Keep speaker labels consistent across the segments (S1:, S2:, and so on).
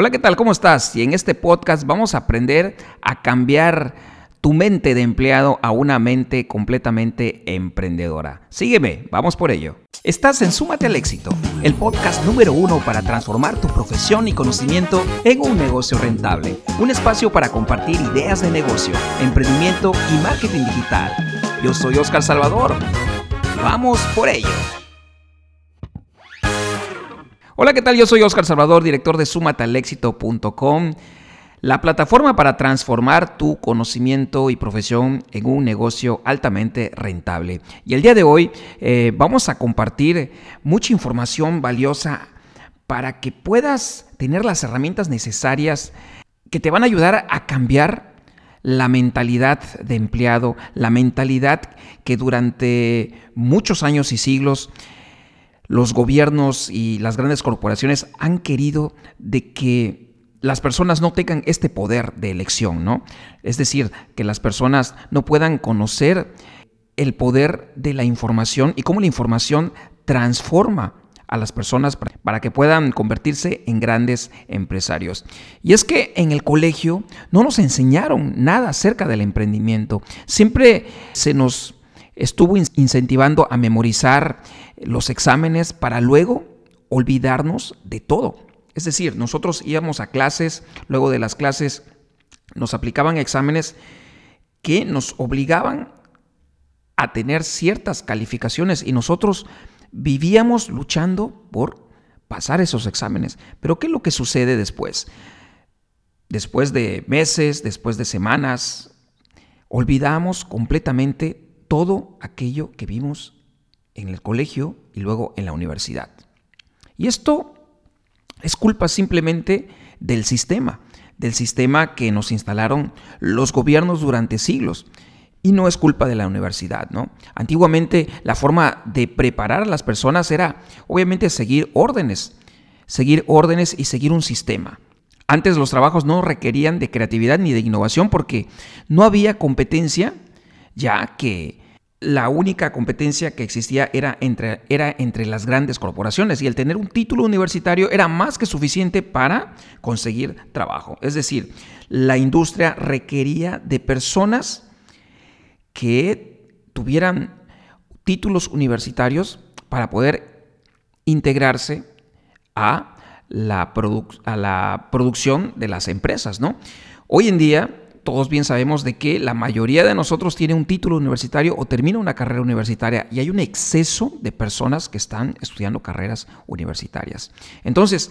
S1: Hola, ¿qué tal? ¿Cómo estás? Y en este podcast vamos a aprender a cambiar tu mente de empleado a una mente completamente emprendedora. Sígueme, vamos por ello. Estás en Súmate al Éxito, el podcast número uno para transformar tu profesión y conocimiento en un negocio rentable. Un espacio para compartir ideas de negocio, emprendimiento y marketing digital. Yo soy Oscar Salvador. Vamos por ello. Hola, ¿qué tal? Yo soy Oscar Salvador, director de sumatalexito.com, la plataforma para transformar tu conocimiento y profesión en un negocio altamente rentable. Y el día de hoy eh, vamos a compartir mucha información valiosa para que puedas tener las herramientas necesarias que te van a ayudar a cambiar la mentalidad de empleado, la mentalidad que durante muchos años y siglos los gobiernos y las grandes corporaciones han querido de que las personas no tengan este poder de elección, ¿no? Es decir, que las personas no puedan conocer el poder de la información y cómo la información transforma a las personas para que puedan convertirse en grandes empresarios. Y es que en el colegio no nos enseñaron nada acerca del emprendimiento. Siempre se nos estuvo incentivando a memorizar los exámenes para luego olvidarnos de todo. Es decir, nosotros íbamos a clases, luego de las clases nos aplicaban exámenes que nos obligaban a tener ciertas calificaciones y nosotros vivíamos luchando por pasar esos exámenes. Pero ¿qué es lo que sucede después? Después de meses, después de semanas, olvidamos completamente todo aquello que vimos en el colegio y luego en la universidad. Y esto es culpa simplemente del sistema, del sistema que nos instalaron los gobiernos durante siglos. Y no es culpa de la universidad, ¿no? Antiguamente la forma de preparar a las personas era obviamente seguir órdenes, seguir órdenes y seguir un sistema. Antes los trabajos no requerían de creatividad ni de innovación porque no había competencia, ya que la única competencia que existía era entre, era entre las grandes corporaciones y el tener un título universitario era más que suficiente para conseguir trabajo. Es decir, la industria requería de personas que tuvieran títulos universitarios para poder integrarse a la, a la producción de las empresas. ¿no? Hoy en día todos bien sabemos de que la mayoría de nosotros tiene un título universitario o termina una carrera universitaria y hay un exceso de personas que están estudiando carreras universitarias. Entonces,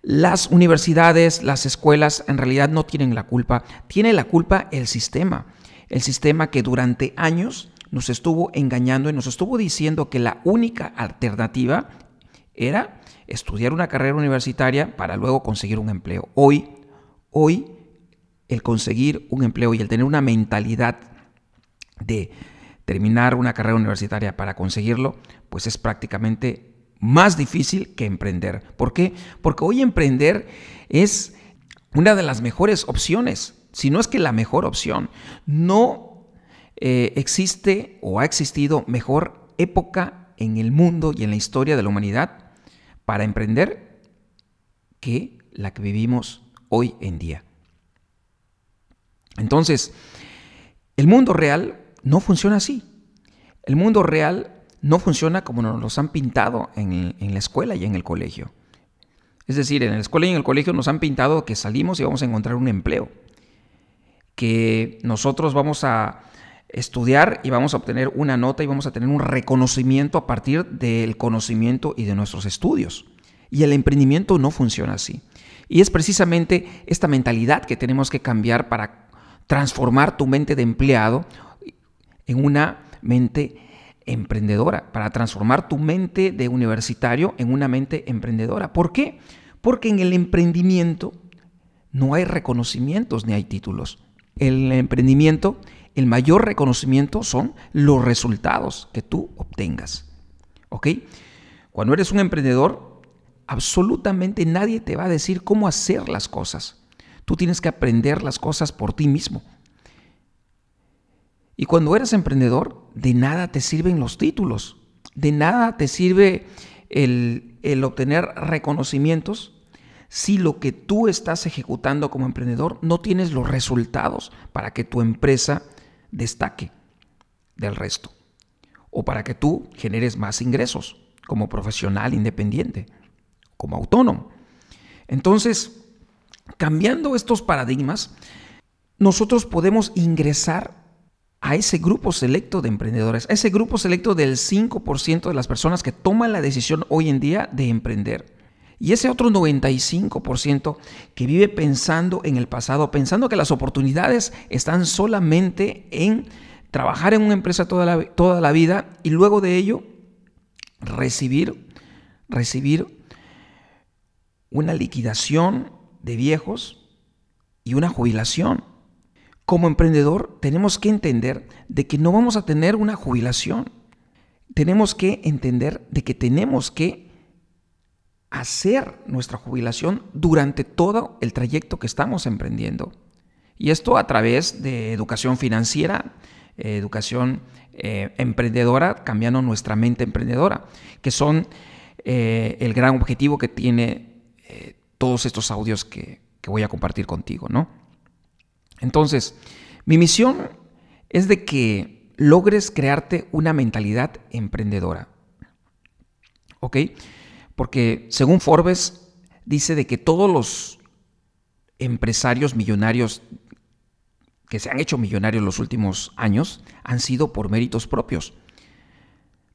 S1: las universidades, las escuelas en realidad no tienen la culpa, tiene la culpa el sistema, el sistema que durante años nos estuvo engañando y nos estuvo diciendo que la única alternativa era estudiar una carrera universitaria para luego conseguir un empleo. Hoy, hoy el conseguir un empleo y el tener una mentalidad de terminar una carrera universitaria para conseguirlo, pues es prácticamente más difícil que emprender. ¿Por qué? Porque hoy emprender es una de las mejores opciones, si no es que la mejor opción. No eh, existe o ha existido mejor época en el mundo y en la historia de la humanidad para emprender que la que vivimos hoy en día. Entonces, el mundo real no funciona así. El mundo real no funciona como nos los han pintado en, la escuela y en el colegio. Es decir, en la escuela y en el colegio nos han pintado que salimos y vamos a encontrar un empleo, que nosotros vamos a estudiar y vamos a obtener una nota y vamos a tener un reconocimiento a partir del conocimiento y de nuestros estudios. Y el emprendimiento no funciona así. Y es precisamente esta mentalidad que tenemos que cambiar para transformar tu mente de empleado en una mente emprendedora, para transformar tu mente de universitario en una mente emprendedora. ¿Por qué? Porque en el emprendimiento no hay reconocimientos ni hay títulos. En el emprendimiento, el mayor reconocimiento son los resultados que tú obtengas. ¿Ok? Cuando eres un emprendedor, absolutamente nadie te va a decir cómo hacer las cosas. Tú tienes que aprender las cosas por ti mismo. Y cuando eres emprendedor, de nada te sirven los títulos, de nada te sirve el, obtener reconocimientos si lo que tú estás ejecutando como emprendedor no tienes los resultados para que tu empresa destaque del resto o para que tú generes más ingresos como profesional independiente, como autónomo. Entonces, cambiando estos paradigmas, nosotros podemos ingresar a ese grupo selecto de emprendedores, a ese grupo selecto del 5% de las personas que toman la decisión hoy en día de emprender. Y ese otro 95% que vive pensando en el pasado, pensando que las oportunidades están solamente en trabajar en una empresa toda la, toda la vida y luego de ello recibir, recibir una liquidación de viejos y una jubilación. Como emprendedor tenemos que entender de que no vamos a tener una jubilación. Tenemos que entender de que tenemos que hacer nuestra jubilación durante todo el trayecto que estamos emprendiendo. Y esto a través de educación financiera, eh, educación eh, emprendedora, cambiando nuestra mente emprendedora, que son eh, el gran objetivo que tiene todos estos audios que, que voy a compartir contigo, ¿no? Entonces, mi misión es de que logres crearte una mentalidad emprendedora. ¿Ok? Porque según Forbes dice de que todos los empresarios millonarios que se han hecho millonarios los últimos años han sido por méritos propios.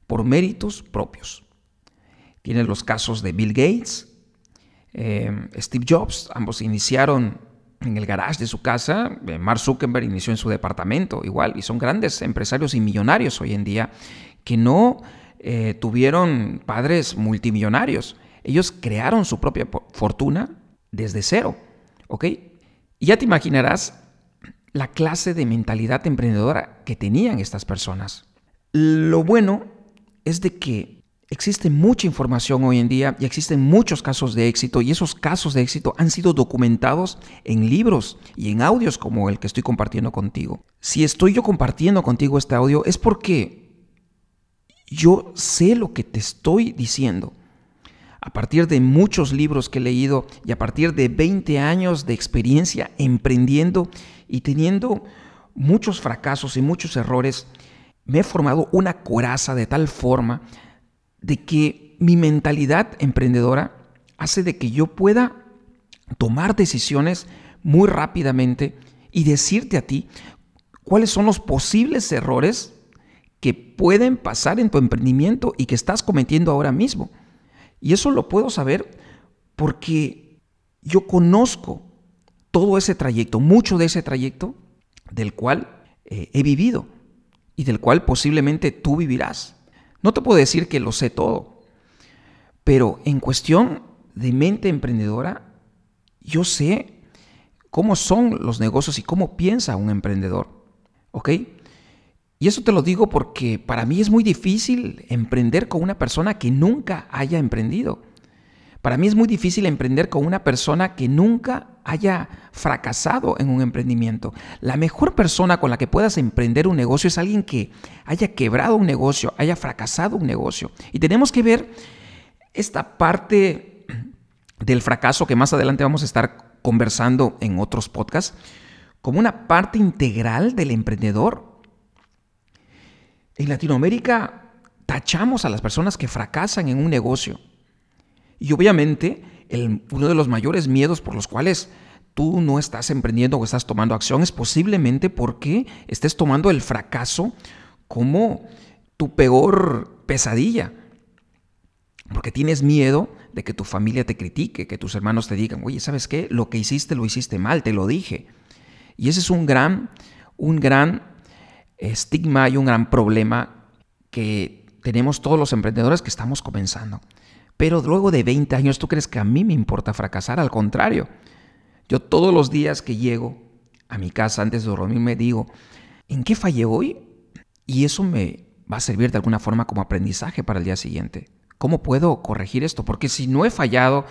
S1: Por méritos propios. Tienen los casos de Bill Gates, eh, Steve Jobs, ambos iniciaron en el garage de su casa, eh, Mark Zuckerberg inició en su departamento, igual, y son grandes empresarios y millonarios hoy en día que no eh, tuvieron padres multimillonarios. Ellos crearon su propia fortuna desde cero, ¿ok? Y ya te imaginarás la clase de mentalidad emprendedora que tenían estas personas. Lo bueno es de que existe mucha información hoy en día y existen muchos casos de éxito y esos casos de éxito han sido documentados en libros y en audios como el que estoy compartiendo contigo. Si estoy yo compartiendo contigo este audio es porque yo sé lo que te estoy diciendo. A partir de muchos libros que he leído y a partir de 20 años de experiencia emprendiendo y teniendo muchos fracasos y muchos errores, me he formado una coraza de tal forma de que mi mentalidad emprendedora hace de que yo pueda tomar decisiones muy rápidamente y decirte a ti cuáles son los posibles errores que pueden pasar en tu emprendimiento y que estás cometiendo ahora mismo. Y eso lo puedo saber porque yo conozco todo ese trayecto, mucho de ese trayecto del cual eh, he vivido y del cual posiblemente tú vivirás. No te puedo decir que lo sé todo, pero en cuestión de mente emprendedora, yo sé cómo son los negocios y cómo piensa un emprendedor. ¿Ok? Y eso te lo digo porque para mí es muy difícil emprender con una persona que nunca haya emprendido. Para mí es muy difícil emprender con una persona que nunca haya fracasado en un emprendimiento. La mejor persona con la que puedas emprender un negocio es alguien que haya quebrado un negocio, haya fracasado un negocio. Y tenemos que ver esta parte del fracaso que más adelante vamos a estar conversando en otros podcasts como una parte integral del emprendedor en Latinoamérica tachamos a las personas que fracasan en un negocio. Y obviamente uno de los mayores miedos por los cuales tú no estás emprendiendo o estás tomando acción es posiblemente porque estés tomando el fracaso como tu peor pesadilla. Porque tienes miedo de que tu familia te critique, que tus hermanos te digan, oye, ¿sabes qué? Lo que hiciste lo hiciste mal, te lo dije. Y ese es un gran, un gran estigma y un gran problema que tenemos todos los emprendedores que estamos comenzando. Pero luego de 20 años, ¿tú crees que a mí me importa fracasar? Al contrario, yo todos los días que llego a mi casa antes de dormir me digo, ¿en qué fallé hoy? Y eso me va a servir de alguna forma como aprendizaje para el día siguiente. ¿Cómo puedo corregir esto? Porque si no he fallado,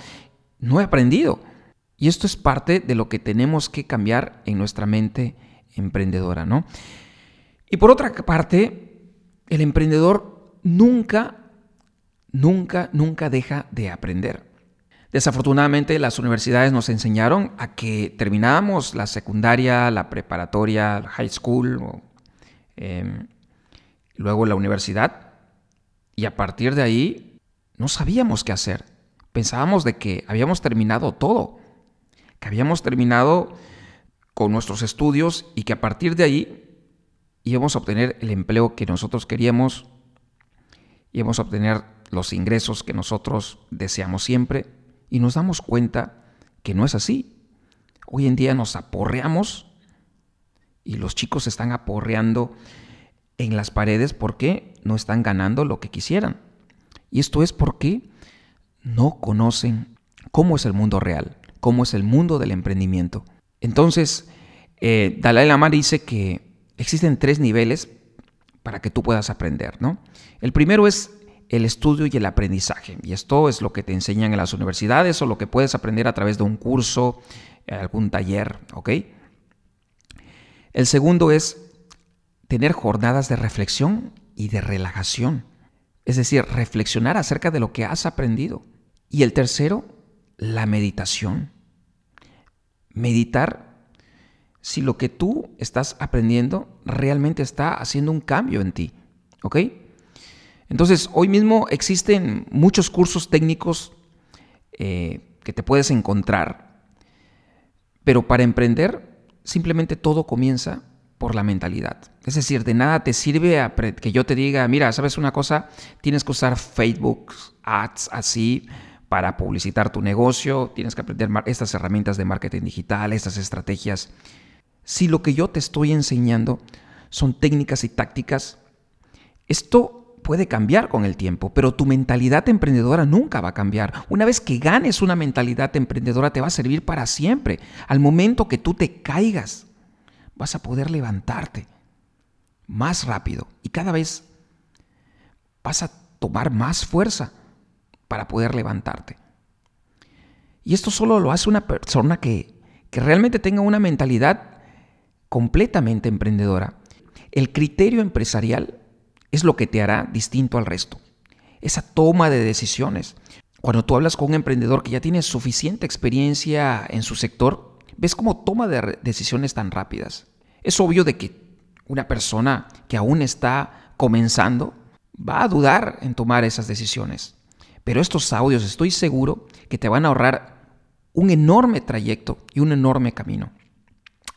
S1: no he aprendido. Y esto es parte de lo que tenemos que cambiar en nuestra mente emprendedora, ¿no? Y por otra parte, el emprendedor nunca, nunca, nunca deja de aprender. Desafortunadamente las universidades nos enseñaron a que terminábamos la secundaria, la preparatoria, high school, em, luego la universidad, y a partir de ahí no sabíamos qué hacer. Pensábamos de que habíamos terminado todo, que habíamos terminado con nuestros estudios y que a partir de ahí íbamos a obtener el empleo que nosotros queríamos, íbamos a obtener los ingresos que nosotros deseamos siempre y nos damos cuenta que no es así. Hoy en día nos aporreamos y los chicos están aporreando en las paredes porque no están ganando lo que quisieran. Y esto es porque no conocen cómo es el mundo real, cómo es el mundo del emprendimiento. Entonces, eh, Dalai Lama dice que existen tres niveles para que tú puedas aprender, ¿no? El primero es el estudio y el aprendizaje. Y esto es lo que te enseñan en las universidades o lo que puedes aprender a través de un curso, algún taller, ¿ok? El segundo es tener jornadas de reflexión y de relajación. Es decir, reflexionar acerca de lo que has aprendido. Y el tercero, la meditación. Meditar si lo que tú estás aprendiendo realmente está haciendo un cambio en ti. ¿Ok? Entonces, hoy mismo existen muchos cursos técnicos eh, que te puedes encontrar, pero para emprender simplemente todo comienza por la mentalidad. Es decir, de nada te sirve que yo te diga, mira, ¿sabes una cosa? Tienes que usar Facebook, ads, así, para publicitar tu negocio, tienes que aprender estas herramientas de marketing digital, estas estrategias. Si lo que yo te estoy enseñando son técnicas y tácticas, esto puede cambiar con el tiempo, pero tu mentalidad emprendedora nunca va a cambiar. Una vez que ganes una mentalidad emprendedora te va a servir para siempre. Al momento que tú te caigas, vas a poder levantarte más rápido y cada vez vas a tomar más fuerza para poder levantarte. Y esto solo lo hace una persona que, que realmente tenga una mentalidad completamente emprendedora. El criterio empresarial es lo que te hará distinto al resto. Esa toma de decisiones. Cuando tú hablas con un emprendedor que ya tiene suficiente experiencia en su sector, ves cómo toma de decisiones tan rápidas. Es obvio de que una persona que aún está comenzando va a dudar en tomar esas decisiones. Pero estos audios estoy seguro que te van a ahorrar un enorme trayecto y un enorme camino.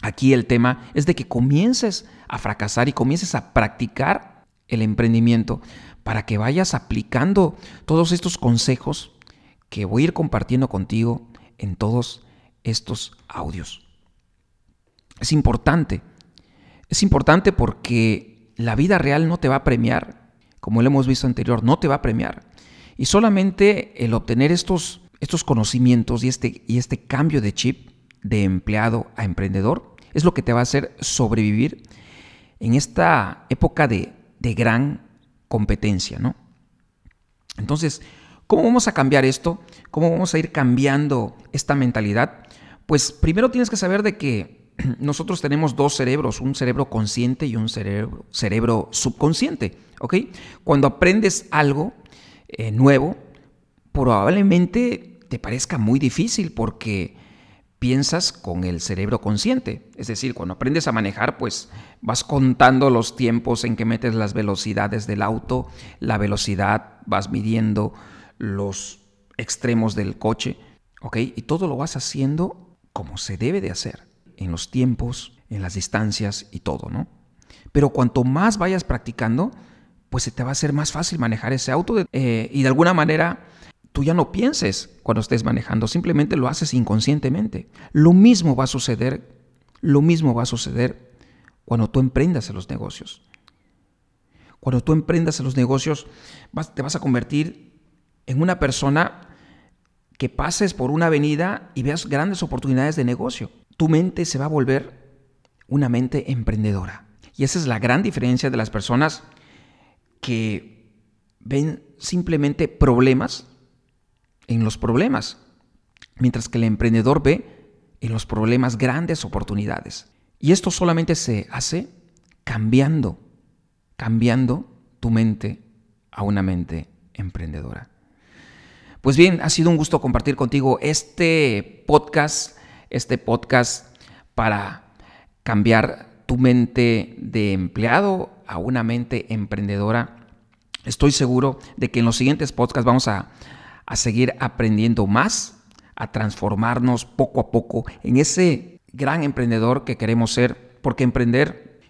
S1: Aquí el tema es de que comiences a fracasar y comiences a practicar el emprendimiento para que vayas aplicando todos estos consejos que voy a ir compartiendo contigo en todos estos audios. Es importante, es importante porque la vida real no te va a premiar, como lo hemos visto anterior, no te va a premiar. Y solamente el obtener estos, estos conocimientos y este, y este cambio de chip de empleado a emprendedor es lo que te va a hacer sobrevivir en esta época de de gran competencia, ¿no? Entonces, ¿cómo vamos a cambiar esto? ¿Cómo vamos a ir cambiando esta mentalidad? Pues primero tienes que saber de que nosotros tenemos dos cerebros, un cerebro consciente y un cerebro, subconsciente, ¿ok? Cuando aprendes algo eh, nuevo, probablemente te parezca muy difícil porque piensas con el cerebro consciente. Es decir, cuando aprendes a manejar, pues vas contando los tiempos en que metes las velocidades del auto, la velocidad, vas midiendo los extremos del coche, ¿ok? Y todo lo vas haciendo como se debe de hacer, en los tiempos, en las distancias y todo, ¿no? Pero cuanto más vayas practicando, pues se te va a hacer más fácil manejar ese auto eh, y de alguna manera tú ya no pienses cuando estés manejando, simplemente lo haces inconscientemente. Lo mismo va a suceder, lo mismo va a suceder cuando tú emprendas en los negocios. Cuando tú emprendas en los negocios, te vas a convertir en una persona que pases por una avenida y veas grandes oportunidades de negocio. Tu mente se va a volver una mente emprendedora. Y esa es la gran diferencia de las personas que ven simplemente problemas en los problemas, mientras que el emprendedor ve en los problemas grandes oportunidades. Y esto solamente se hace cambiando, cambiando tu mente a una mente emprendedora. Pues bien, ha sido un gusto compartir contigo este podcast, este podcast para cambiar tu mente de empleado a una mente emprendedora. Estoy seguro de que en los siguientes podcasts vamos a, seguir aprendiendo más, a transformarnos poco a poco en ese gran emprendedor que queremos ser, porque emprender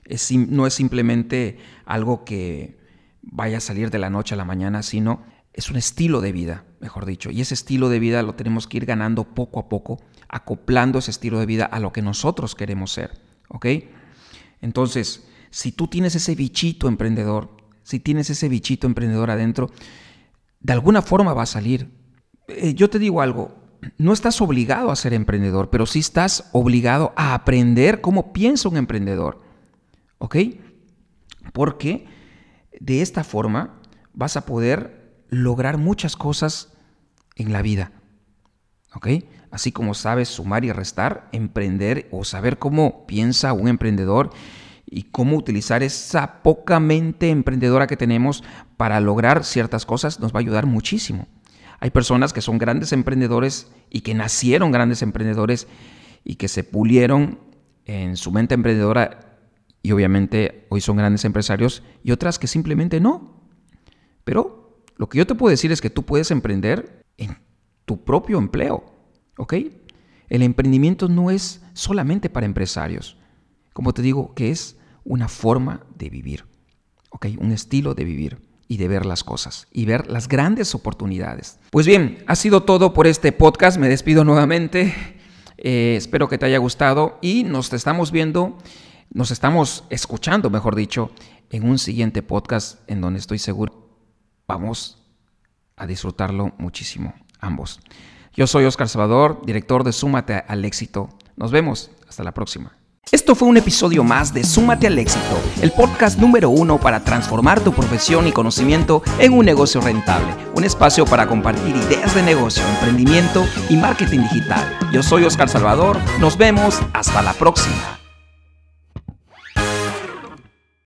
S1: no es simplemente algo que vaya a salir de la noche a la mañana, sino es un estilo de vida, mejor dicho. Y ese estilo de vida lo tenemos que ir ganando poco a poco, acoplando ese estilo de vida a lo que nosotros queremos ser. ¿Ok? Entonces, si tú tienes ese bichito emprendedor, si tienes ese bichito emprendedor adentro, de alguna forma va a salir. Eh, yo te digo algo, no estás obligado a ser emprendedor, pero sí estás obligado a aprender cómo piensa un emprendedor. ¿Ok? Porque de esta forma vas a poder lograr muchas cosas en la vida. ¿Ok? Así como sabes sumar y restar, emprender o saber cómo piensa un emprendedor y cómo utilizar esa poca mente emprendedora que tenemos para lograr ciertas cosas nos va a ayudar muchísimo. Hay personas que son grandes emprendedores y que nacieron grandes emprendedores y que se pulieron en su mente emprendedora y obviamente hoy son grandes empresarios y otras que simplemente no. Pero lo que yo te puedo decir es que tú puedes emprender en tu propio empleo, ¿ok? El emprendimiento no es solamente para empresarios como te digo, que es una forma de vivir, ¿ok? Un estilo de vivir y de ver las cosas y ver las grandes oportunidades. Pues bien, ha sido todo por este podcast. Me despido nuevamente. Eh, espero que te haya gustado y nos estamos viendo, nos estamos escuchando, mejor dicho, en un siguiente podcast en donde estoy seguro vamos a disfrutarlo muchísimo, ambos. Yo soy Oscar Salvador, director de Súmate al Éxito. Nos vemos. Hasta la próxima. Esto fue un episodio más de Súmate al éxito, el podcast número uno para transformar tu profesión y conocimiento en un negocio rentable, un espacio para compartir ideas de negocio, emprendimiento y marketing digital. Yo soy Oscar Salvador, nos vemos hasta la próxima.